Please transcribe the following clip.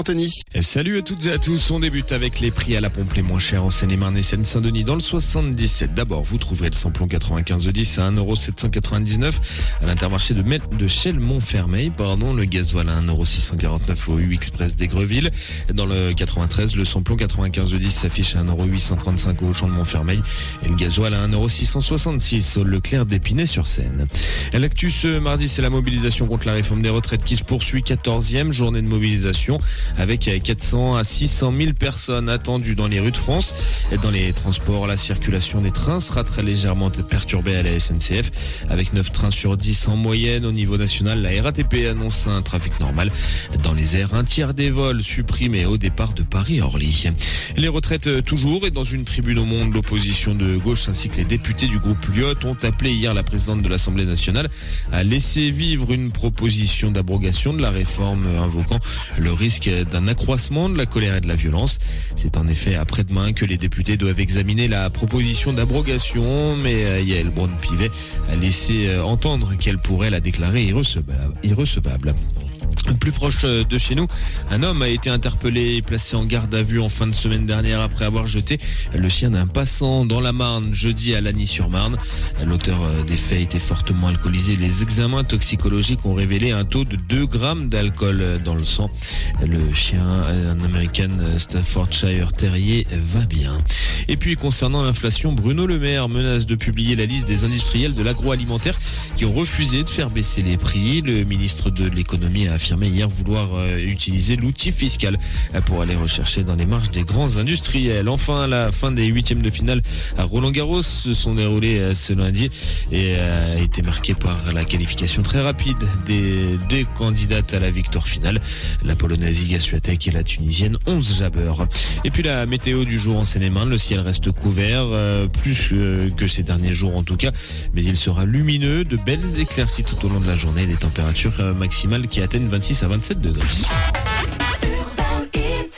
Anthony. Salut à toutes et à tous. On débute avec les prix à la pompe les moins chers en Seine-et-Marne et Seine-Saint-Denis dans le 77. D'abord, vous trouverez le samplon 95 de 10 à 1,799€ à l'intermarché de, de Shell Montfermeil. Pardon, le gasoil à 1,649€ au U Express d'Aigreville. Dans le 93, le samplon 95 de 10 s'affiche à 1,835€ au champ de Montfermeil et le gasoil à 1,666€ au Leclerc d'Épinay-sur-Seine. L'actu ce mardi, c'est la mobilisation contre la réforme des retraites qui se poursuit. 14e journée de mobilisation avec 400 à 600 000 personnes attendues dans les rues de France. Et dans les transports, la circulation des trains sera très légèrement perturbée à la SNCF, avec 9 trains sur 10 en moyenne. Au niveau national, la RATP annonce un trafic normal. Dans les airs, un tiers des vols supprimés au départ de Paris-Orly. Les retraites euh, toujours et dans une tribune au monde, l'opposition de gauche ainsi que les députés du groupe Lyot ont appelé hier la présidente de l'Assemblée nationale à laisser vivre une proposition d'abrogation de la réforme invoquant le risque d'un accroissement de la colère et de la violence. C'est en effet après-demain que les députés doivent examiner la proposition d'abrogation, mais euh, Yael Braun-Pivet a laissé euh, entendre qu'elle pourrait la déclarer irrecevable. Plus proche euh, de chez nous, un homme a été interpellé et placé en garde à vue en fin de semaine dernière après avoir jeté le chien d'un passant dans la Marne jeudi à Lagny-sur-Marne. L'auteur euh, des faits était fortement alcoolisé. Les examens toxicologiques ont révélé un taux de 2 grammes d'alcool euh, dans le sang. Le chien, un American Staffordshire Terrier, va bien. Et puis concernant l'inflation, Bruno Le Maire menace de publier la liste des industriels de l'agroalimentaire qui ont refusé de faire baisser les prix. Le ministre de l'économie a affirmé hier vouloir euh, utiliser l'outil fiscal euh, pour aller rechercher dans les marges des grands industriels. Enfin, la fin des huitièmes de finale à Roland Garros se sont déroulés euh, ce lundi et a été marquée par la qualification très rapide des deux candidates à la victoire finale, la polonaise Iga Swiatek et la tunisienne 11 Jabber. Et puis la météo du jour en Seine-et-Marne, le ciel reste couvert, plus que ces derniers jours en tout cas, mais il sera lumineux, de belles éclaircies tout au long de la journée, des températures maximales qui atteignent 26 à 27 degrés.